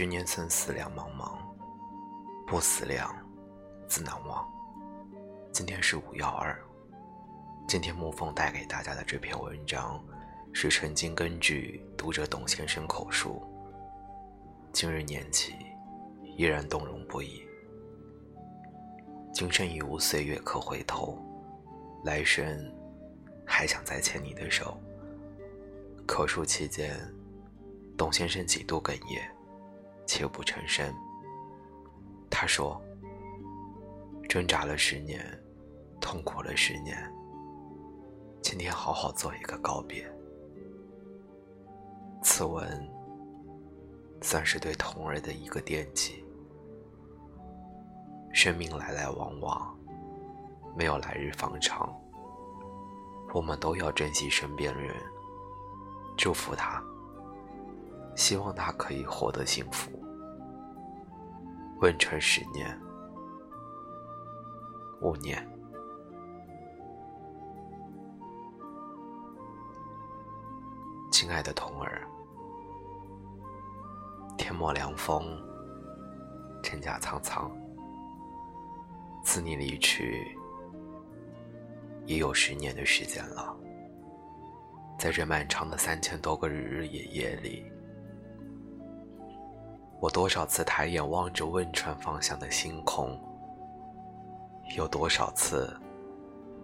十年曾思量茫茫，不思量，自难忘。今天是五幺二，今天沐风带给大家的这篇文章，是曾经根据读者董先生口述，今日念起，依然动容不已。今生已无岁月可回头，来生还想再牵你的手。口述期间，董先生几度哽咽。泣不成声。他说：“挣扎了十年，痛苦了十年，今天好好做一个告别。”此文算是对童儿的一个惦记。生命来来往往，没有来日方长。我们都要珍惜身边人，祝福他，希望他可以获得幸福。汶川十年，五年。亲爱的童儿，天末凉风，真假苍苍。自你离去，已有十年的时间了。在这漫长的三千多个日日夜夜里。我多少次抬眼望着汶川方向的星空，有多少次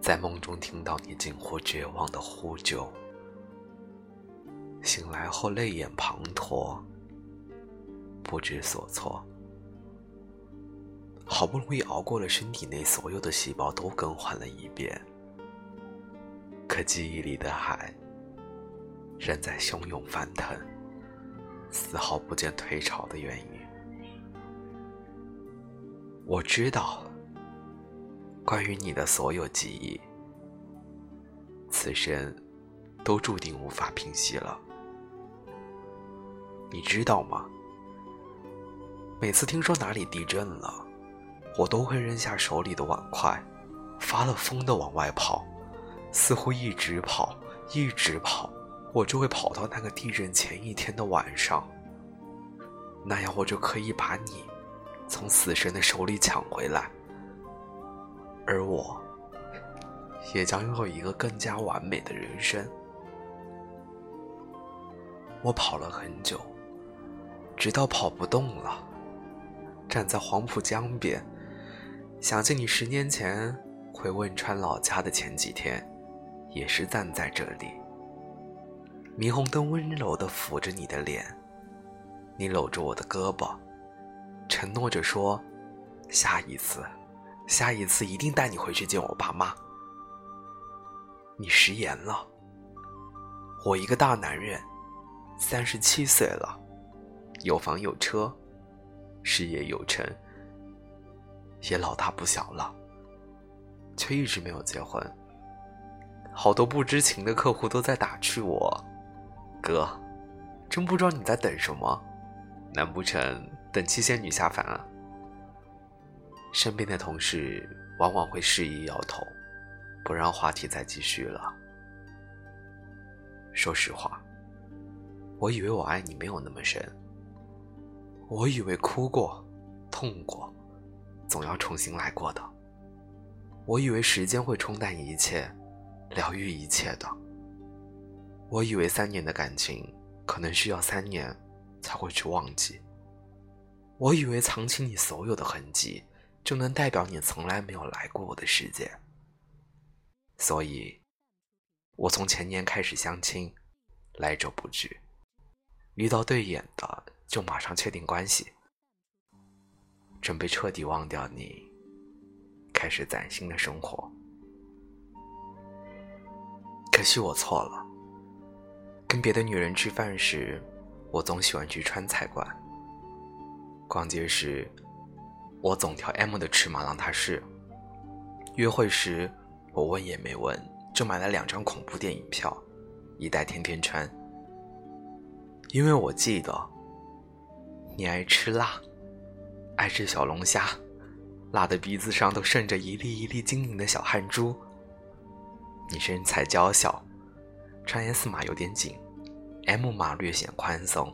在梦中听到你近乎绝望的呼救，醒来后泪眼滂沱，不知所措。好不容易熬过了身体内所有的细胞都更换了一遍，可记忆里的海仍在汹涌翻腾。丝毫不见退潮的原因。我知道，关于你的所有记忆，此生都注定无法平息了。你知道吗？每次听说哪里地震了，我都会扔下手里的碗筷，发了疯的往外跑，似乎一直跑，一直跑。我就会跑到那个地震前一天的晚上，那样我就可以把你从死神的手里抢回来，而我也将拥有一个更加完美的人生。我跑了很久，直到跑不动了，站在黄浦江边，想起你十年前回汶川老家的前几天，也是站在这里。霓虹灯温柔地抚着你的脸，你搂着我的胳膊，承诺着说：“下一次，下一次一定带你回去见我爸妈。”你食言了。我一个大男人，三十七岁了，有房有车，事业有成，也老大不小了，却一直没有结婚。好多不知情的客户都在打趣我。哥，真不知道你在等什么？难不成等七仙女下凡啊？身边的同事往往会示意摇头，不让话题再继续了。说实话，我以为我爱你没有那么深。我以为哭过、痛过，总要重新来过的。我以为时间会冲淡一切，疗愈一切的。我以为三年的感情，可能需要三年才会去忘记。我以为藏起你所有的痕迹，就能代表你从来没有来过我的世界。所以，我从前年开始相亲，来者不拒，遇到对眼的就马上确定关系，准备彻底忘掉你，开始崭新的生活。可惜我错了。跟别的女人吃饭时，我总喜欢去川菜馆。逛街时，我总挑 M 的尺码让她试。约会时，我问也没问就买了两张恐怖电影票，一袋天天穿。因为我记得，你爱吃辣，爱吃小龙虾，辣的鼻子上都渗着一粒一粒晶莹的小汗珠。你身材娇小。穿 S 码有点紧，M 码略显宽松。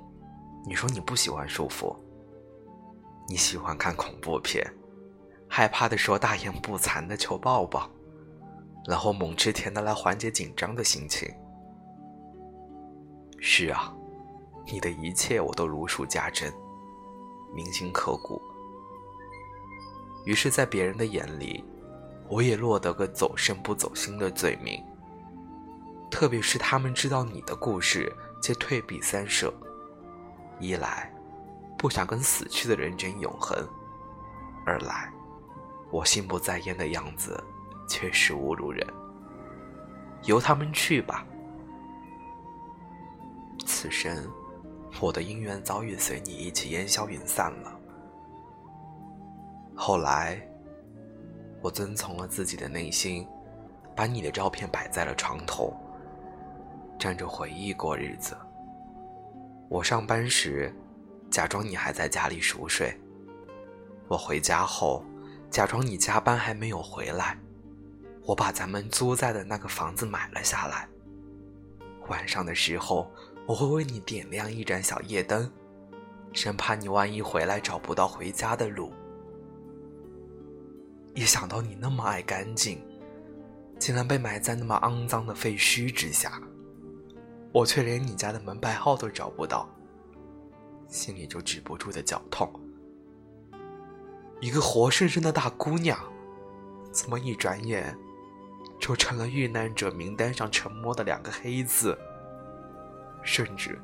你说你不喜欢束缚，你喜欢看恐怖片，害怕的时候大言不惭的求抱抱，然后猛吃甜的来缓解紧张的心情。是啊，你的一切我都如数家珍，铭心刻骨。于是，在别人的眼里，我也落得个走肾不走心的罪名。特别是他们知道你的故事，皆退避三舍。一来，不想跟死去的人争永恒；二来，我心不在焉的样子，确实侮辱人。由他们去吧。此生，我的姻缘早已随你一起烟消云散了。后来，我遵从了自己的内心，把你的照片摆在了床头，站着回忆过日子。我上班时，假装你还在家里熟睡；我回家后，假装你加班还没有回来。我把咱们租在的那个房子买了下来。晚上的时候，我会为你点亮一盏小夜灯，生怕你万一回来找不到回家的路。一想到你那么爱干净，竟然被埋在那么肮脏的废墟之下，我却连你家的门牌号都找不到，心里就止不住的绞痛。一个活生生的大姑娘，怎么一转眼就成了遇难者名单上沉默的两个黑字，甚至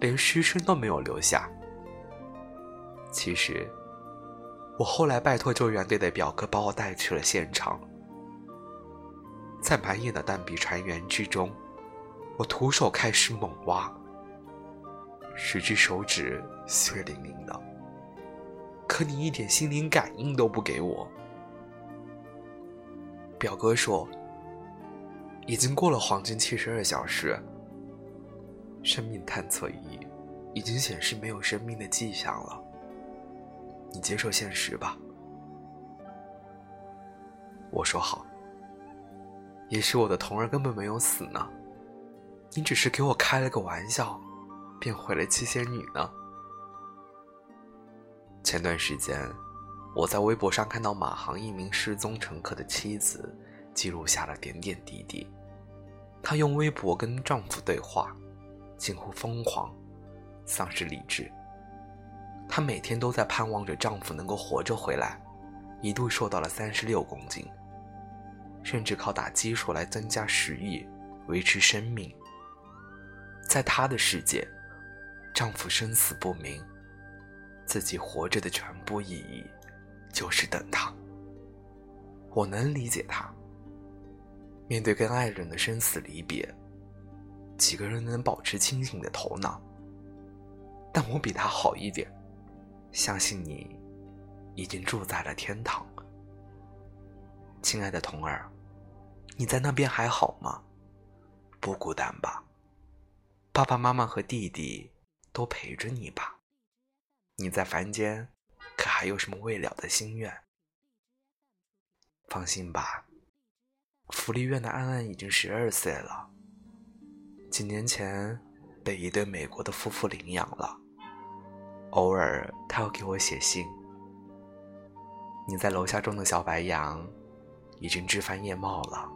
连尸身都没有留下？其实。我后来拜托救援队的表哥把我带去了现场，在满眼的弹笔船员之中，我徒手开始猛挖，十只手指血淋淋的，可你一点心灵感应都不给我。表哥说，已经过了黄金七十二小时，生命探测仪已经显示没有生命的迹象了。你接受现实吧。我说好。也许我的童儿根本没有死呢，你只是给我开了个玩笑，便毁了七仙女呢。前段时间，我在微博上看到马航一名失踪乘客的妻子记录下了点点滴滴。她用微博跟丈夫对话，近乎疯狂，丧失理智。她每天都在盼望着丈夫能够活着回来，一度瘦到了三十六公斤，甚至靠打激素来增加食欲，维持生命。在她的世界，丈夫生死不明，自己活着的全部意义就是等他。我能理解她，面对跟爱人的生死离别，几个人能保持清醒的头脑？但我比她好一点。相信你已经住在了天堂，亲爱的童儿，你在那边还好吗？不孤单吧？爸爸妈妈和弟弟都陪着你吧？你在凡间可还有什么未了的心愿？放心吧，福利院的安安已经十二岁了，几年前被一对美国的夫妇领养了。偶尔，他要给我写信。你在楼下种的小白杨，已经枝繁叶茂了。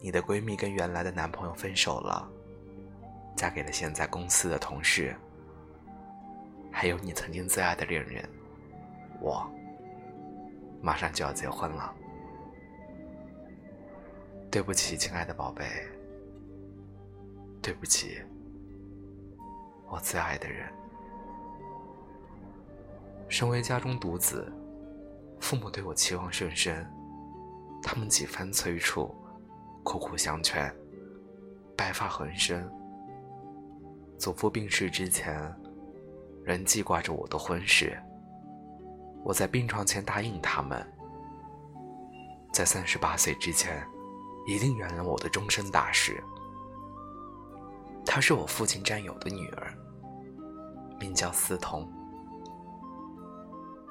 你的闺蜜跟原来的男朋友分手了，嫁给了现在公司的同事。还有你曾经最爱的恋人，我，马上就要结婚了。对不起，亲爱的宝贝。对不起，我最爱的人。身为家中独子，父母对我期望甚深，他们几番催促，苦苦相劝，白发横生。祖父病逝之前，仍记挂着我的婚事。我在病床前答应他们，在三十八岁之前，一定圆了我的终身大事。她是我父亲战友的女儿，名叫思彤。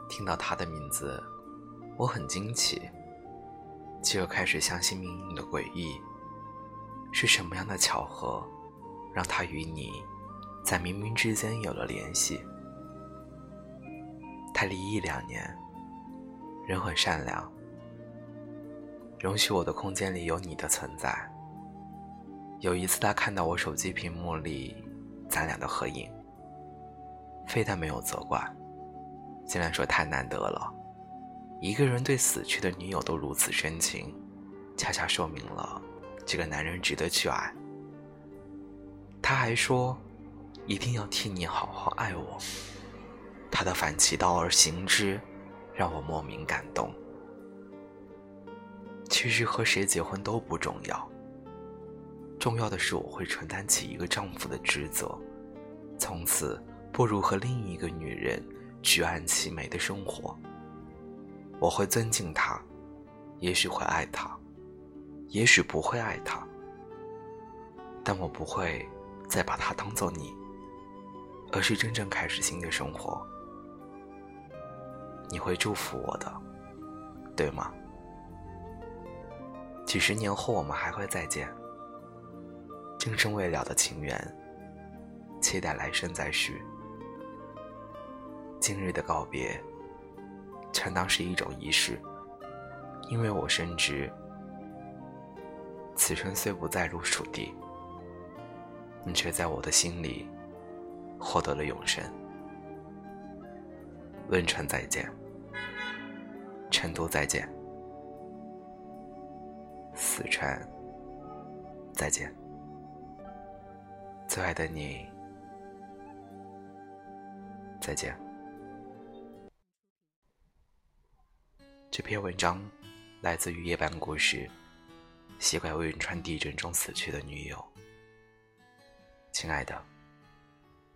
听到她的名字，我很惊奇，继而开始相信命运的诡异。是什么样的巧合，让她与你，在冥冥之间有了联系？他离异两年，人很善良，容许我的空间里有你的存在。有一次，他看到我手机屏幕里咱俩的合影，非但没有责怪，竟然说太难得了，一个人对死去的女友都如此深情，恰恰说明了这个男人值得去爱。他还说，一定要替你好好爱我。他的反其道而行之，让我莫名感动。其实和谁结婚都不重要，重要的是我会承担起一个丈夫的职责，从此步入和另一个女人举案齐眉的生活。我会尊敬她，也许会爱她，也许不会爱她，但我不会再把她当做你，而是真正开始新的生活。你会祝福我的，对吗？几十年后我们还会再见，今生未了的情缘，期待来生再续。今日的告别，全当是一种仪式，因为我深知，此生虽不再入蜀地，你却在我的心里获得了永生。汶川再见。成都再见，四川再见，最爱的你再见。这篇文章来自于夜半故事，写给汶川地震中死去的女友。亲爱的，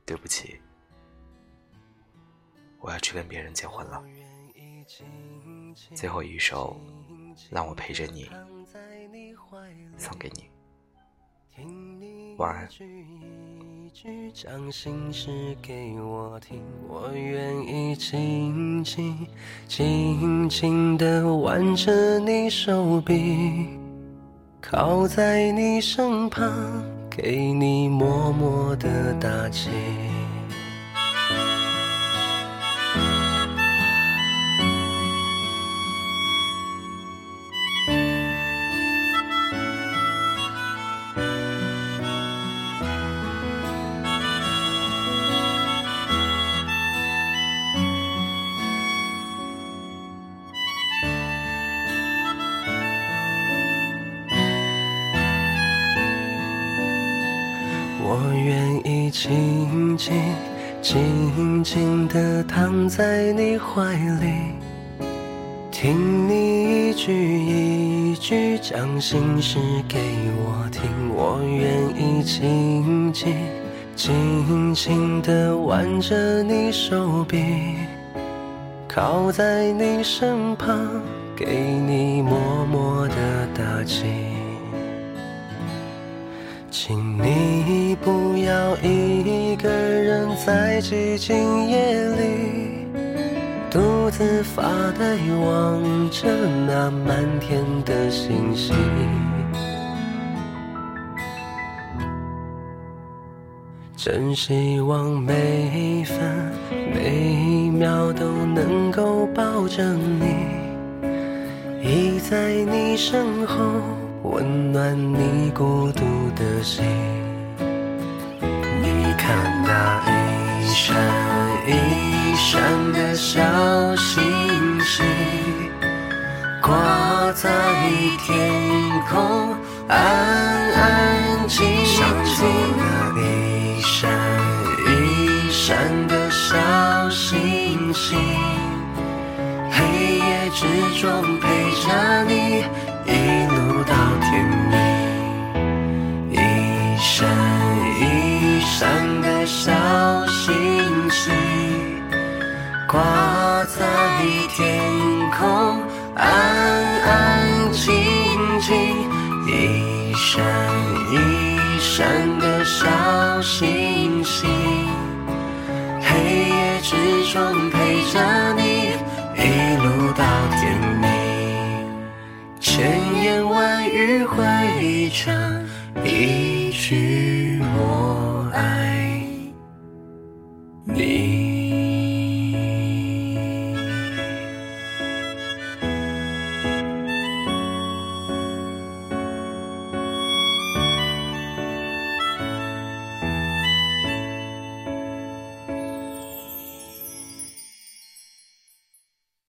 对不起，我要去跟别人结婚了。最后一首，让我陪着你，送给你。晚安。将心事给我听，我愿意静静静静的挽着你手臂，靠在你身旁，给你默默的打气。我愿意静静静静地躺在你怀里，听你一句一句将心事给我听。我愿意静静静静地挽着你手臂，靠在你身旁，给你默默的打气。请你不要一个人在寂静夜里独自发呆，望着那满天的星星。真希望每一分每一秒都能够抱着你，依在你身后。温暖你孤独的心。你看那一闪一闪的小星星，挂在天空，安安静静。那一闪一闪的小星星，黑夜之中陪着你。言万语汇成一句我。